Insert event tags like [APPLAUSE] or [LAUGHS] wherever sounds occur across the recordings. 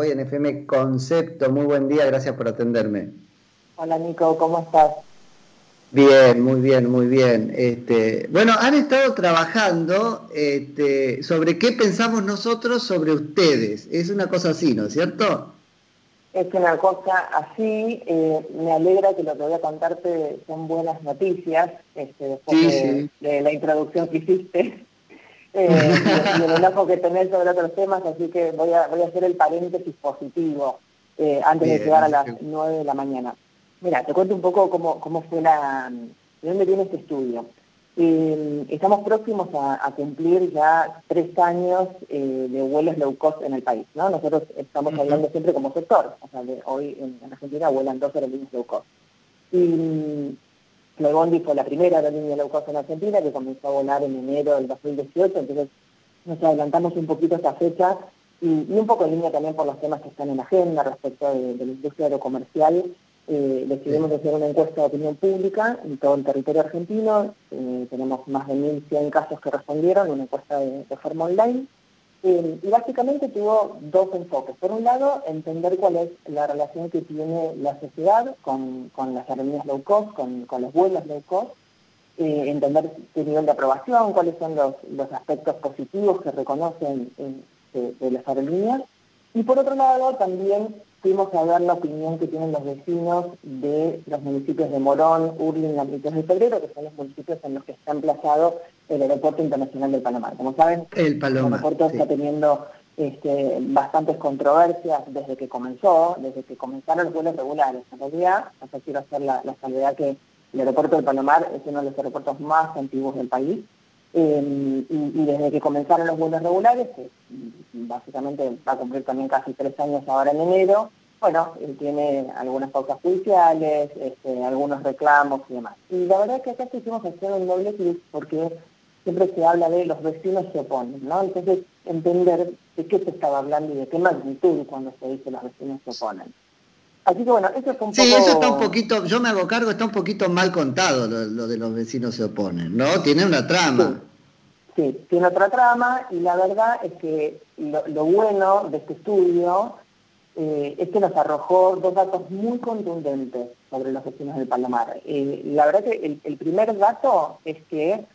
hoy en FM Concepto. Muy buen día, gracias por atenderme. Hola Nico, ¿cómo estás? Bien, muy bien, muy bien. Este, bueno, han estado trabajando este, sobre qué pensamos nosotros sobre ustedes. Es una cosa así, ¿no es cierto? Es una cosa así. Eh, me alegra que lo que voy a contarte son buenas noticias, este, después de, la introducción que hiciste. Eh, y el enojo que tenés sobre otros temas, así que voy a, voy a hacer el paréntesis positivo eh, antes de llegar a las 9 de la mañana. Mira, te cuento un poco cómo, cómo fue la... ¿De dónde viene este estudio? Eh, estamos próximos a, cumplir ya tres años eh, de vuelos low cost en el país, ¿no? Nosotros estamos hablando siempre como sector, o sea, hoy en, Argentina vuelan dos aerolíneas low cost. Y Flybondi fue la primera aerolínea low cost en Argentina que comenzó a volar en enero del 2018, entonces nos adelantamos un poquito esta fecha y, un poco en línea también por los temas que están en la agenda respecto de, de la industria aerocomercial eh, decidimos hacer una encuesta de opinión pública en todo el territorio argentino. Eh, tenemos más de 1.100 casos que respondieron, una encuesta de, forma online. Eh, y básicamente tuvo dos enfoques. Por un lado, entender cuál es la relación que tiene la sociedad con, las aerolíneas low cost, con, los vuelos low cost. entender qué nivel de aprobación, cuáles son los, aspectos positivos que reconocen de las aerolíneas. Y por otro lado, también fuimos a ver la opinión que tienen los vecinos de los municipios de Morón, Urlin, y de Febrero, que son los municipios en los que está emplazado el Aeropuerto Internacional del Palomar. Como saben, el, aeropuerto está teniendo este, bastantes controversias desde que comenzó, desde que comenzaron los vuelos regulares. En realidad, hasta quiero hacer la, la salvedad que el aeropuerto del Palomar es uno de los aeropuertos más antiguos del país, eh, y, desde que comenzaron los vuelos regulares, que básicamente va a cumplir también casi tres años ahora en enero, bueno, él tiene algunas causas judiciales, este, algunos reclamos y demás. Y la verdad es que acá quisimos hacer un doble clic porque siempre se habla de los vecinos se oponen, ¿no? Entonces, entender de qué se estaba hablando y de qué magnitud cuando se dice los vecinos se oponen. Así que bueno, eso es un poco... Sí, eso está un poquito, yo me hago cargo, está un poquito mal contado lo, de los vecinos se oponen, ¿no? Tiene una trama. Sí. Tiene otra trama y la verdad es que lo, bueno de este estudio eh, es que nos arrojó dos datos muy contundentes sobre los vecinos del Palomar. Eh, la verdad que el, primer dato es que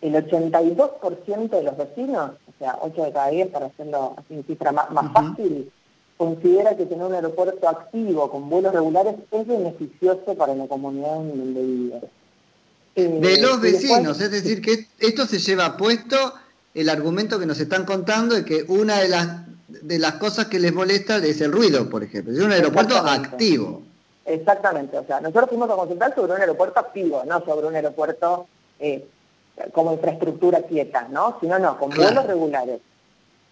el 82% de los vecinos, o sea, 8 de cada 10 para hacerlo así en cifra más, fácil, considera que tener un aeropuerto activo con vuelos regulares es beneficioso para la comunidad en donde vive. Eh, de los vecinos, es decir, que esto se lleva puesto el argumento que nos están contando de que una de las de las cosas que les molesta es el ruido, por ejemplo. Es un aeropuerto activo. Exactamente, o sea, nosotros fuimos a consultar sobre un aeropuerto activo, no sobre un aeropuerto eh, como infraestructura quieta, ¿no? Sino no, con vuelos regulares.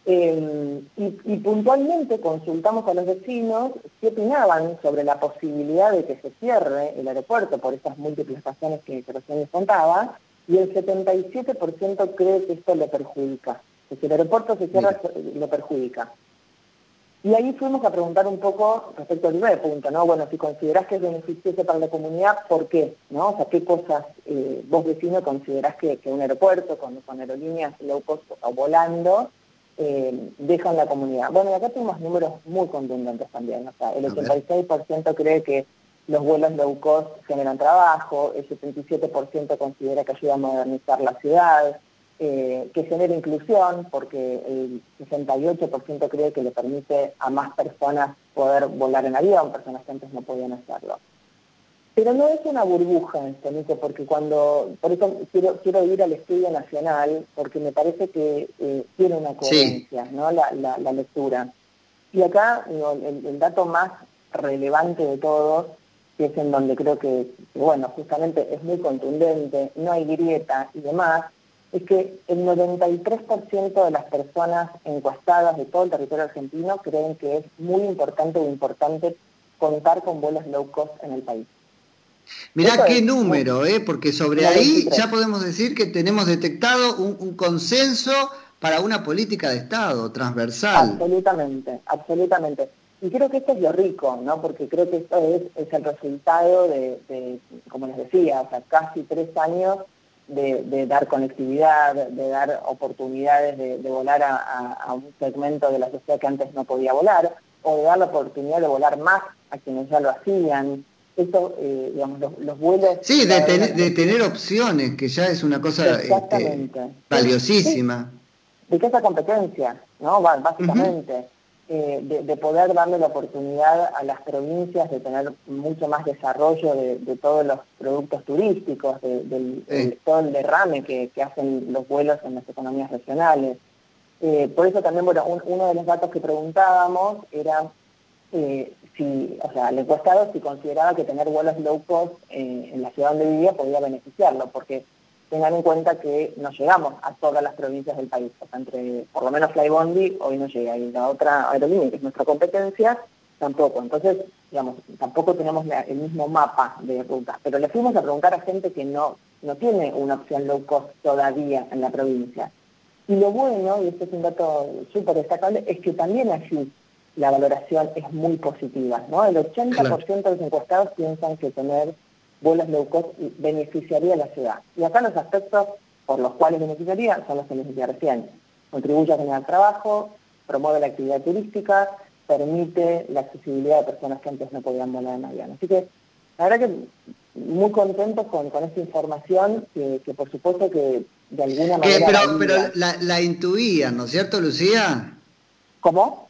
Eh, y, puntualmente consultamos a los vecinos qué opinaban sobre la posibilidad de que se cierre el aeropuerto por esas múltiples razones que, recién les contaba, y el 77% cree que esto le perjudica, que si el aeropuerto se cierra lo perjudica. Y ahí fuimos a preguntar un poco respecto al primer punto, ¿no? Bueno, si considerás que es beneficioso para la comunidad, ¿por qué? ¿No? O sea, ¿qué cosas eh, vos vecino considerás que, un aeropuerto con, con aerolíneas low cost o volando eh, dejan la comunidad. Bueno, y acá tenemos números muy contundentes también. O sea, el 86% cree que los vuelos low cost generan trabajo, el 77% considera que ayuda a modernizar la ciudad, eh, que genera inclusión, porque el 68% cree que le permite a más personas poder volar en avión, personas que antes no podían hacerlo. Pero no es una burbuja esto, Nico, porque cuando, por eso quiero, quiero ir al estudio nacional, porque me parece que eh, tiene una coherencia, ¿no? La, la, lectura. Y acá el, dato más relevante de todos, que es en donde creo que, bueno, justamente es muy contundente, no hay grieta y demás, es que el 93% de las personas encuestadas de todo el territorio argentino creen que es muy importante o importante contar con vuelos low cost en el país. Mirá qué número, ¿eh? porque sobre ahí ya podemos decir que tenemos detectado un, consenso para una política de Estado transversal. Absolutamente, absolutamente. Y creo que esto es lo rico, ¿no? Porque creo que esto es, el resultado de, como les decía, o sea, casi tres años de, dar conectividad, de dar oportunidades de, volar a, un segmento de la sociedad que antes no podía volar o de dar la oportunidad de volar más a quienes ya lo hacían. Eso, eh, digamos, los, vuelos... Sí, de, tener opciones, que ya es una cosa este, valiosísima. De que esa competencia, ¿no? Básicamente. Eh, de, poder darle la oportunidad a las provincias de tener mucho más desarrollo de, todos los productos turísticos, de, todo el derrame que, hacen los vuelos en las economías regionales. Eh, por eso también, bueno, uno de los datos que preguntábamos era eh, si, o sea, el encuestado si consideraba que tener vuelos low cost en la ciudad donde vivía podía beneficiarlo, porque tengan en cuenta que no llegamos a todas las provincias del país. O sea, entre, por lo menos Flybondi hoy no llega y la otra aerolínea, que es nuestra competencia, tampoco. Entonces, digamos, tampoco tenemos el mismo mapa de rutas. Pero le fuimos a preguntar a gente que no, no tiene una opción low cost todavía en la provincia. Y lo bueno, y este es un dato súper destacable, es que también allí la valoración es muy positiva. ¿no? El 80% de los encuestados piensan que tener vuelos low cost beneficiaría a la ciudad. Y acá los aspectos por los cuales beneficiaría son los que les decía recién. Contribuye a generar trabajo, promueve la actividad turística, permite la accesibilidad de personas que antes no podían volar en avión. Así que la verdad que muy contentos con, esta información, que, por supuesto que de alguna manera... pero pero la, la intuían, ¿no es cierto, Lucía? ¿Cómo?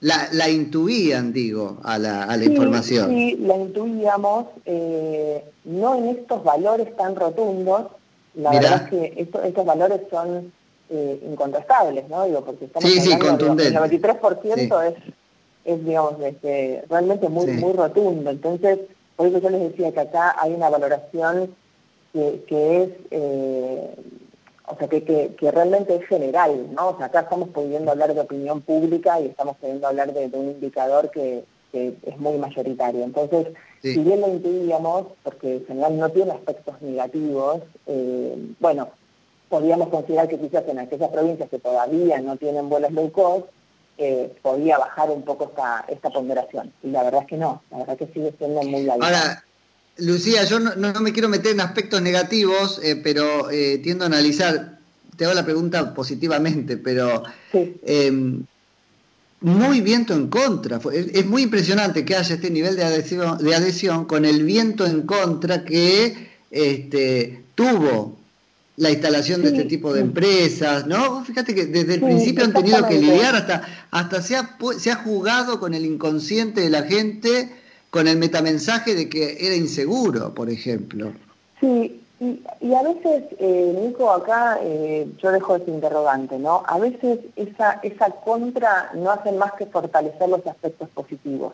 La, la intuían, digo, a la, a la información. Sí, la intuíamos, eh, no en estos valores tan rotundos, la verdad es que estos valores son eh, incontrastables, ¿no? Digo, porque estamos sí, hablando, sí, el 93% es, es, digamos, este, realmente muy, muy rotundo. Entonces, por eso yo les decía que acá hay una valoración que, que es... Eh, o sea, que, que, realmente es general, ¿no? O sea, acá estamos pudiendo hablar de opinión pública y estamos pudiendo hablar de, un indicador que, es muy mayoritario. Entonces, si bien lo intuíamos, porque en general no tiene aspectos negativos, eh, bueno, podríamos considerar que quizás en aquellas provincias que todavía no tienen vuelos low cost, eh, podía bajar un poco esta, esta ponderación. Y la verdad es que no, la verdad es que sigue siendo muy alta. Lucía, yo no, me quiero meter en aspectos negativos, eh, pero eh, tiendo a analizar, te hago la pregunta positivamente, pero em, muy viento en contra. Es, muy impresionante que haya este nivel de adhesión, de adhesión con el viento en contra que este, tuvo la instalación de este tipo de empresas, ¿no? Fíjate que desde el principio han tenido que lidiar, hasta, hasta se, ha, se ha jugado con el inconsciente de la gente con el metamensaje de que era inseguro, por ejemplo. Sí, y, a veces, eh, Nico, acá eh, yo dejo ese interrogante, ¿no? A veces esa, esa contra no hace más que fortalecer los aspectos positivos.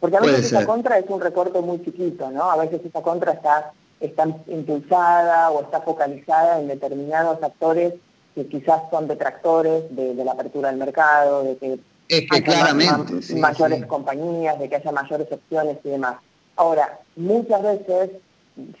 Porque a veces esa contra es un recorte muy chiquito, ¿no? A veces esa contra está, está impulsada o está focalizada en determinados actores que quizás son detractores de, de la apertura del mercado, de que es que claramente. mayores compañías, de que haya mayores opciones y demás. Ahora, muchas veces,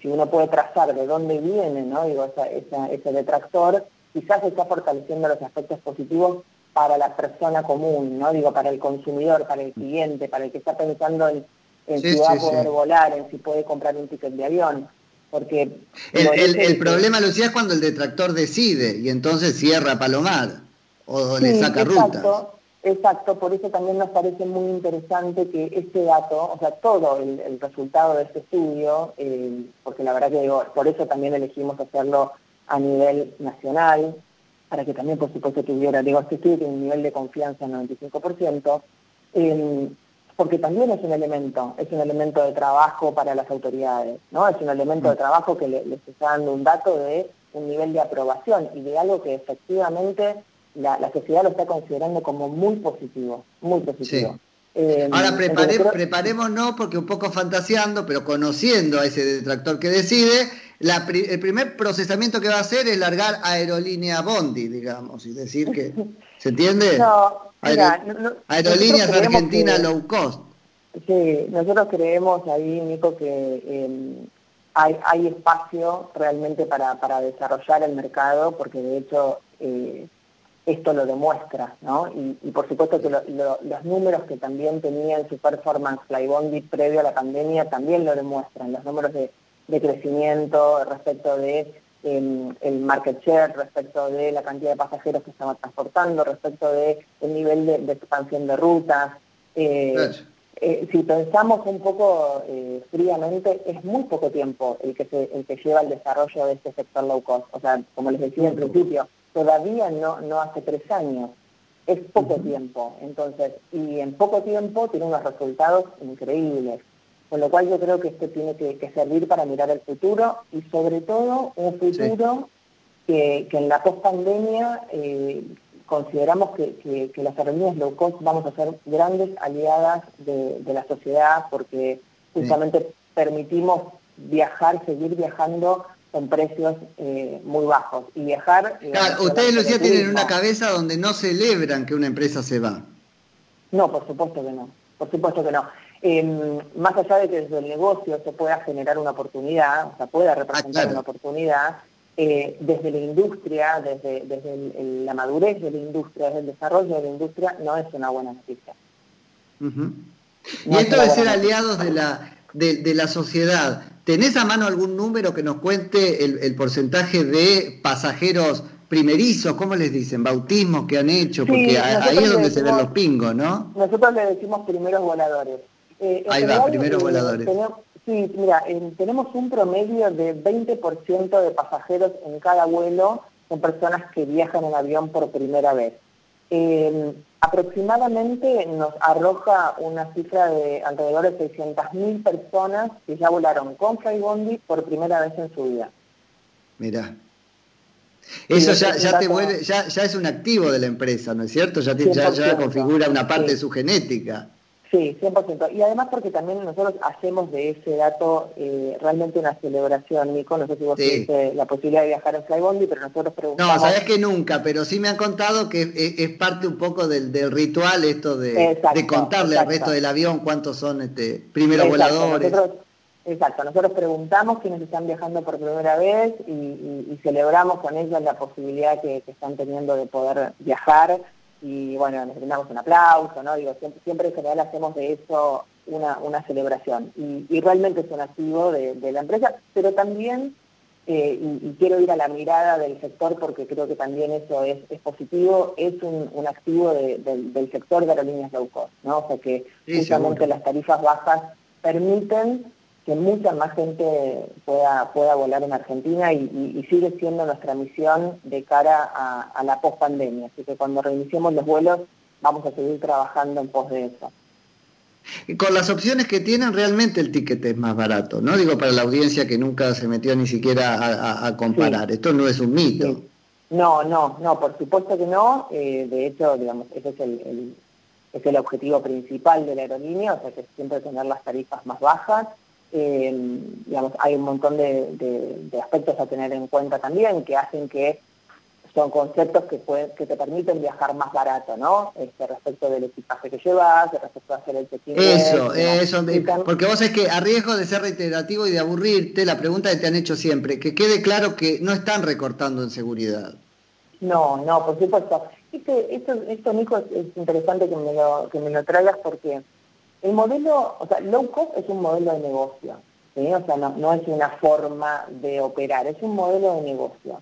si uno puede trazar de dónde viene, ¿no? Digo, ese detractor, quizás está fortaleciendo los aspectos positivos para la persona común, ¿no? Digo, para el consumidor, para el cliente, para el que está pensando en, si va a poder volar, en si puede comprar un ticket de avión. Porque el, problema, Lucía, es cuando el detractor decide y entonces cierra Palomar o le saca ruta. Exacto, por eso también nos parece muy interesante que este dato, o sea, todo el, resultado de este estudio, eh, porque la verdad que por eso también elegimos hacerlo a nivel nacional, para que también por supuesto tuviera, digo, este estudio tiene un nivel de confianza del 95%, eh, porque también es un elemento, es un elemento de trabajo para las autoridades, ¿no? Es un elemento de trabajo que les está dando un dato de un nivel de aprobación y de algo que efectivamente la, sociedad lo está considerando como muy positivo, muy positivo. Eh, Ahora preparémonos, porque un poco fantaseando, pero conociendo a ese detractor que decide, el primer procesamiento que va a hacer es largar aerolínea Bondi, digamos, y decir que, ¿se entiende? [LAUGHS] No, Aerolíneas Argentina low cost. Sí, nosotros creemos ahí, Nico, que em, hay, hay espacio realmente para, para desarrollar el mercado, porque de hecho... Eh, esto lo demuestra, ¿no? Y, por supuesto que los números que también tenía en su performance Flybondi previo a la pandemia también lo demuestran, los números de, crecimiento respecto de em, el market share, respecto de la cantidad de pasajeros que estaba transportando, respecto de el nivel de, expansión de rutas. Eh, si pensamos un poco eh, fríamente, es muy poco tiempo el que, el que lleva el desarrollo de este sector low cost. O sea, como les decía en principio, todavía no, no hace tres años. Es poco tiempo. Entonces, y en poco tiempo tiene unos resultados increíbles. Con lo cual yo creo que esto tiene que, servir para mirar el futuro y sobre todo un futuro que, en la post-pandemia eh, consideramos que, las aerolíneas low cost vamos a ser grandes aliadas de, la sociedad porque justamente permitimos viajar, seguir viajando con precios eh, muy bajos. Y viajar... Claro, ustedes, Lucía, tienen una cabeza donde no celebran que una empresa se va. No, por supuesto que no. Por supuesto que no. Em, más allá de que desde el negocio se pueda generar una oportunidad, o sea, pueda representar ah, una oportunidad, eh, desde la industria, desde, desde la madurez de la industria, desde el desarrollo de la industria, no es una buena noticia. y esto de ser aliados de la, de, la sociedad, ¿tenés a mano algún número que nos cuente el, porcentaje de pasajeros primerizos, ¿cómo les dicen? Bautismos que han hecho, porque ahí es donde se ven los pingos, ¿no? Nosotros le decimos primeros voladores. Eh, ahí va, primeros voladores. Sí, mira, tenemos un promedio de 20% de pasajeros en cada vuelo son personas que viajan en avión por primera vez. Aproximadamente nos arroja una cifra de alrededor de 600.000 personas que ya volaron con Flybondi por primera vez en su vida. Mira. Eso ya, ya, te vuelve, ya, ya, es un activo de la empresa, ¿no es cierto? Ya, ya, ya configura una parte de su genética. Sí, 100%. Y además porque también nosotros hacemos de ese dato eh, realmente una celebración, Nico. No sé si vos tuviste la posibilidad de viajar en Flybondi, pero nosotros preguntamos... No, sabés que nunca, pero sí me han contado que es, parte un poco del, ritual esto de, contarle al resto del avión cuántos son este primeros voladores. exacto, nosotros preguntamos quiénes están viajando por primera vez y, celebramos con ellos la posibilidad que están teniendo de poder viajar y bueno, nos brindamos un aplauso, ¿no? Digo, siempre, en general hacemos de eso una, una celebración y, realmente es un activo de, la empresa, pero también, eh, y, quiero ir a la mirada del sector porque creo que también eso es, positivo, es un, activo del sector de aerolíneas low cost, ¿no? O sea que justamente las tarifas bajas permiten que mucha más gente pueda, pueda volar en Argentina y, sigue siendo nuestra misión de cara a, la post-pandemia. Así que cuando reiniciemos los vuelos vamos a seguir trabajando en pos de eso. Y con las opciones que tienen, realmente el ticket es más barato, ¿no? Digo, para la audiencia que nunca se metió ni siquiera a, comparar. Esto no es un mito. No, no, no, por supuesto que no. Eh, de hecho, digamos, ese es el, es el objetivo principal de la aerolínea, o sea, que siempre tener las tarifas más bajas. Eh, digamos, hay un montón de, aspectos a tener en cuenta también que hacen que son conceptos que, que te permiten viajar más barato, ¿no? Este, respecto del equipaje que llevas, respecto a hacer el check-in. Eso, eso, porque vos es que a riesgo de ser reiterativo y de aburrirte, la pregunta que te han hecho siempre, que quede claro que no están recortando en seguridad. No, no, por supuesto. Este, esto, esto, Nico, es interesante que me lo, que me lo traigas porque el modelo, o sea, low cost es un modelo de negocio, o sea, no, es una forma de operar, es un modelo de negocio.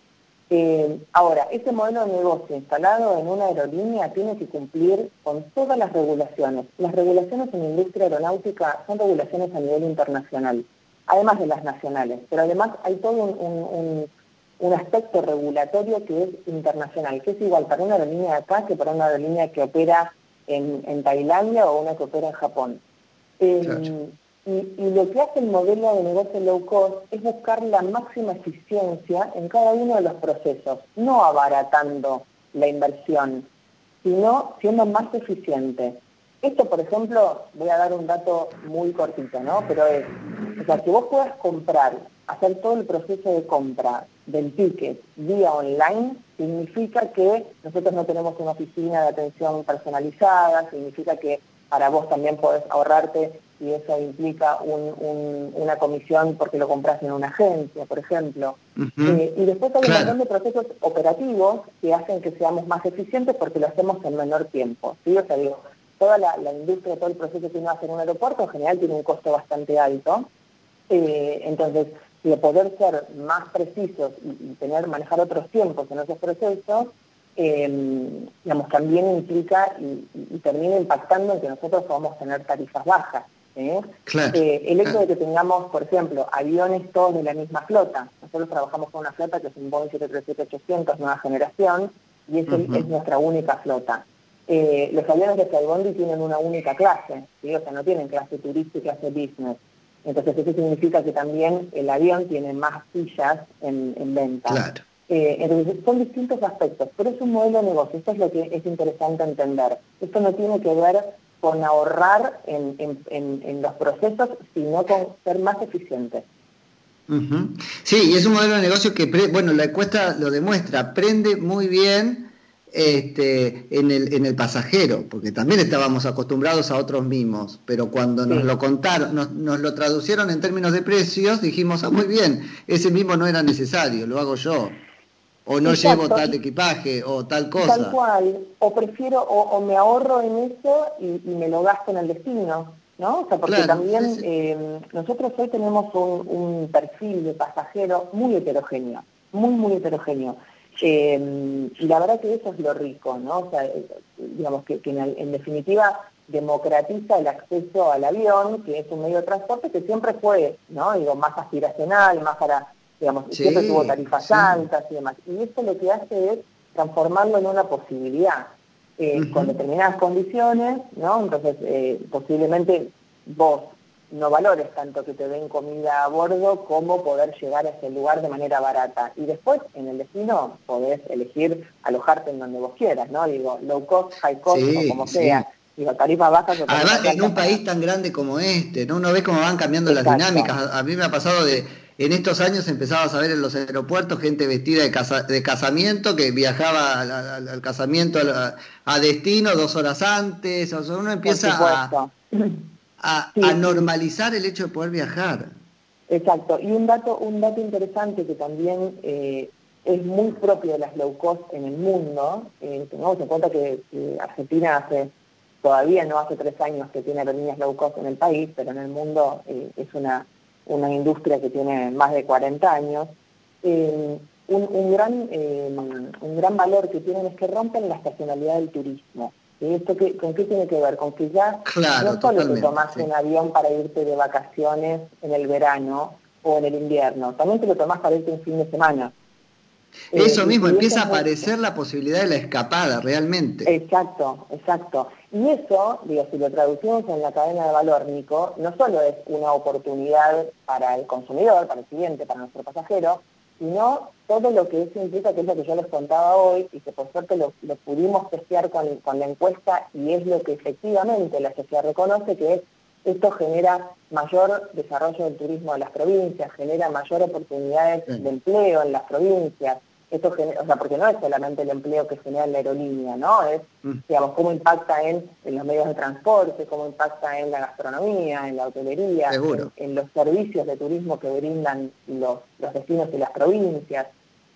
Eh, ahora, ese modelo de negocio instalado en una aerolínea tiene que cumplir con todas las regulaciones. Las regulaciones en la industria aeronáutica son regulaciones a nivel internacional, además de las nacionales, pero además hay todo un, un aspecto regulatorio que es internacional, que es igual para una aerolínea de acá que para una aerolínea que opera en, Tailandia o una que opera en Japón. Em, y, lo que hace el modelo de negocio low cost es buscar la máxima eficiencia en cada uno de los procesos, no abaratando la inversión, sino siendo más eficiente. Esto, por ejemplo, voy a dar un dato muy cortito, ¿no? Pero es, o sea, que vos puedas comprar, hacer todo el proceso de compra del ticket vía online, significa que nosotros no tenemos una oficina de atención personalizada, significa que para vos también podés ahorrarte y eso implica una comisión porque lo compras en una agencia, por ejemplo. Eh, y después hay un montón de procesos operativos que hacen que seamos más eficientes porque lo hacemos en menor tiempo. ¿sí? O sea, digo, toda la, industria, todo el proceso que uno hace en un aeropuerto en general tiene un costo bastante alto. Eh, entonces, de poder ser más precisos y, tener manejar otros tiempos en esos procesos, em, digamos, también implica y, termina impactando en que nosotros podamos tener tarifas bajas. ¿eh? Eh, el hecho de que tengamos, por ejemplo, aviones todos de la misma flota. Nosotros trabajamos con una flota que es un Boeing 737-800 nueva generación y es, es nuestra única flota. Eh, los aviones de Flybondi tienen una única clase, o sea, no tienen clase turista y clase business. Entonces eso significa que también el avión tiene más sillas en, venta. entonces son distintos aspectos, pero es un modelo de negocio, esto es lo que es interesante entender. Esto no tiene que ver con ahorrar en, los procesos, sino con ser más eficientes. Sí, y es un modelo de negocio que, bueno, la encuesta lo demuestra, prende muy bien este, en, el, en el pasajero, porque también estábamos acostumbrados a otros mimos, pero cuando nos lo contaron, nos, nos, lo traducieron en términos de precios, dijimos, ah, muy bien, ese mimo no era necesario, lo hago yo o no llevo tal equipaje o tal cosa. Tal cual, o prefiero, o, me ahorro en eso y, me lo gasto en el destino, ¿no? O sea, porque también eh, nosotros hoy tenemos un, perfil de pasajero muy heterogéneo, muy, muy heterogéneo. Eh, y la verdad que eso es lo rico, ¿no? O sea, eh, digamos que, en, definitiva democratiza el acceso al avión, que es un medio de transporte que siempre fue, ¿no? Digo, más aspiracional, más para digamos, siempre tuvo tarifas altas y demás. Y esto lo que hace es transformarlo en una posibilidad, eh, con determinadas condiciones, ¿no? Entonces, eh, posiblemente vos no valores tanto que te den comida a bordo como poder llegar a ese lugar de manera barata. Y después, en el destino, podés elegir alojarte en donde vos quieras, ¿no? Digo, low cost, high cost, o como sea. Digo, tarifas bajas... Además, en un país tan grande como este, ¿no? Uno ve cómo van cambiando las dinámicas. a mí me ha pasado de en estos años empezabas a ver en los aeropuertos gente vestida de, casamiento que viajaba al, casamiento a, destino dos horas antes. O sea, uno empieza a, normalizar el hecho de poder viajar. Exacto. Y un dato, un dato interesante que también eh, es muy propio de las low cost en el mundo. Eh, tengamos en cuenta que, Argentina hace todavía no hace tres años que tiene aerolíneas low cost en el país, pero en el mundo eh, es una una industria que tiene más de 40 años, eh, un, gran, eh, un gran valor que tienen es que rompen la estacionalidad del turismo. ¿Y esto qué, con qué tiene que ver? Con que ya no solo te tomas un avión para irte de vacaciones en el verano o en el invierno, también te lo tomas para irte un fin de semana. Eso eh, mismo, empieza a aparecer la posibilidad de la escapada, realmente. Exacto, exacto. Y eso, digo, si lo traducimos en la cadena de valor, Nico, no solo es una oportunidad para el consumidor, para el cliente, para nuestro pasajero, sino todo lo que eso implica, que es lo que yo les contaba hoy, y que por suerte lo, pudimos testear con, la encuesta, y es lo que efectivamente la sociedad reconoce, que es esto genera mayor desarrollo del turismo de las provincias, genera mayor oportunidades de empleo en las provincias, esto o sea, porque no es solamente el empleo que genera la aerolínea, ¿no? Es, mm. digamos, cómo impacta en, los medios de transporte, cómo impacta en la gastronomía, en la hotelería, en, los servicios de turismo que brindan los, destinos y las provincias.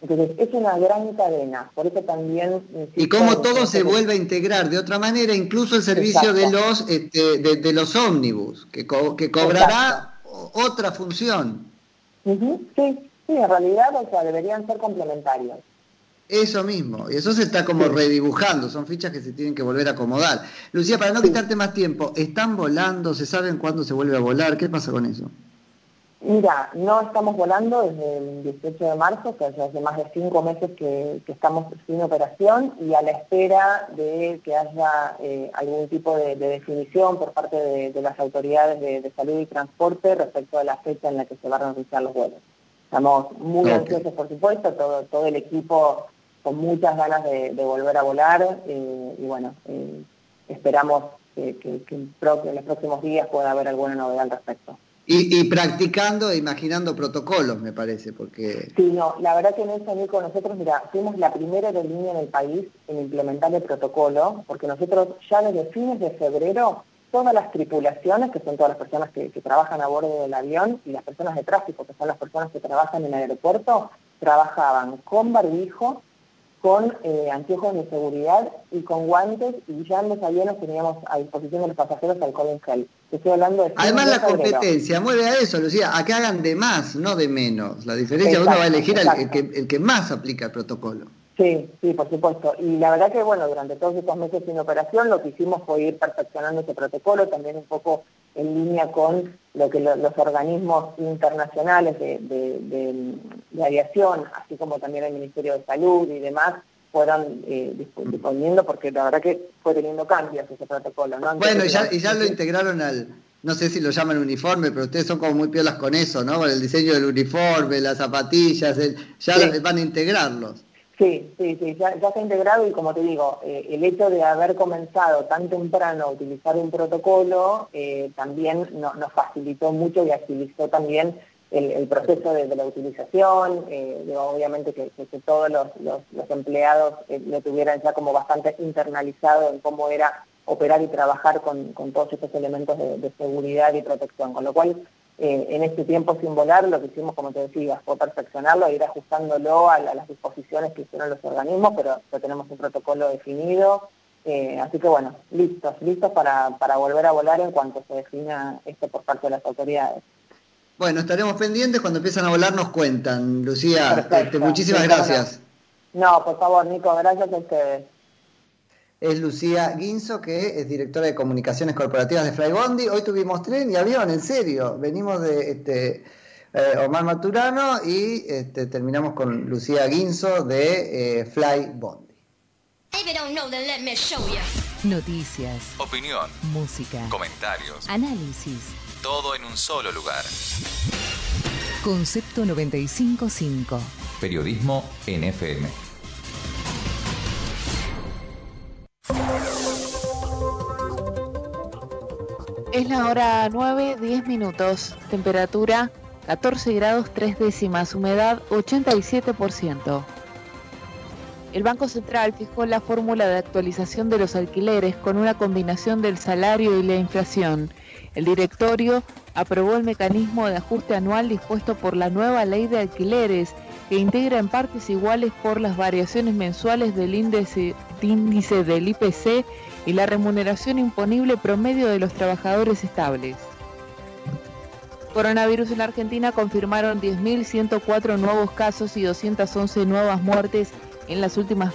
Entonces, es una gran cadena, por eso también... Y cómo todo se vuelve a integrar de otra manera, incluso el servicio de los este, de, los ómnibus, que, que cobrará otra función. Sí, Sí, en realidad, o sea, deberían ser complementarios. Eso mismo, y eso se está como redibujando, son fichas que se tienen que volver a acomodar. Lucía, para no quitarte más tiempo, ¿están volando? ¿Se saben cuándo se vuelve a volar? ¿Qué pasa con eso? Mira, no estamos volando desde el 18 de marzo, que hace más de cinco meses que, estamos sin operación y a la espera de que haya eh, algún tipo de, definición por parte de, las autoridades de, salud y transporte respecto a la fecha en la que se van a realizar los vuelos. Estamos muy ansiosos, por supuesto, todo, todo el equipo con muchas ganas de, volver a volar eh, y bueno, eh, esperamos que, en los próximos días pueda haber alguna novedad al respecto. Y, practicando e imaginando protocolos, me parece, porque... Sí, no, la verdad que en eso, Nico, nosotros, mira, fuimos la primera aerolínea en el país en implementar el protocolo, porque nosotros ya desde fines de febrero todas las tripulaciones, que son todas las personas que, trabajan a bordo del avión, y las personas de tráfico, que son las personas que trabajan en el aeropuerto, trabajaban con barbijo, con eh, anteojos de seguridad y con guantes, y ya en los aviones teníamos a disposición de los pasajeros alcohol en gel. Estoy hablando de Además la competencia mueve a eso, Lucía, a que hagan de más, no de menos. La diferencia uno va a elegir el, que, el que más aplica el protocolo. Sí, sí, por supuesto. Y la verdad que, bueno, durante todos estos meses sin operación lo que hicimos fue ir perfeccionando ese protocolo, también un poco en línea con lo que los organismos internacionales de, aviación, así como también el Ministerio de Salud y demás, fueron eh, disponiendo, porque la verdad que fue teniendo cambios ese protocolo. ¿no? bueno, y ya, y ya lo integraron al, no sé si lo llaman uniforme, pero ustedes son como muy piolas con eso, ¿no? Con el diseño del uniforme, las zapatillas, ya van a integrarlos. Sí, sí, sí, ya, se ha integrado y como te digo, eh, el hecho de haber comenzado tan temprano a utilizar un protocolo eh, también nos facilitó mucho y agilizó también el, proceso de, la utilización, eh, obviamente que, todos los, empleados lo tuvieran ya como bastante internalizado en cómo era operar y trabajar con, todos estos elementos de, seguridad y protección, con lo cual eh, en este tiempo sin volar lo que hicimos, como te decía, fue perfeccionarlo, ir ajustándolo a, las disposiciones que hicieron los organismos, pero ya tenemos un protocolo definido, eh, así que bueno, listos, listos para, volver a volar en cuanto se defina esto por parte de las autoridades. Bueno, estaremos pendientes, cuando empiezan a volar nos cuentan. Lucía, este, muchísimas gracias. No, por favor, Nico, gracias a ustedes es Lucía Guinzo, que es directora de comunicaciones corporativas de Flybondi. Hoy tuvimos tren y avión, en serio. Venimos de este, eh, Omar Maturano y este, terminamos con Lucía Guinzo de eh, Flybondi. Noticias, opinión, música, comentarios, análisis. Todo en un solo lugar. Concepto 955. Periodismo en FM. Es la hora 9, 10 minutos. Temperatura 14 grados 3 décimas. Humedad 87%. El Banco Central fijó la fórmula de actualización de los alquileres con una combinación del salario y la inflación. El directorio aprobó el mecanismo de ajuste anual dispuesto por la nueva ley de alquileres que integra en partes iguales por las variaciones mensuales del índice, índice del IPC y la remuneración imponible promedio de los trabajadores estables. Coronavirus en Argentina confirmaron 10.104 nuevos casos y 211 nuevas muertes en las últimas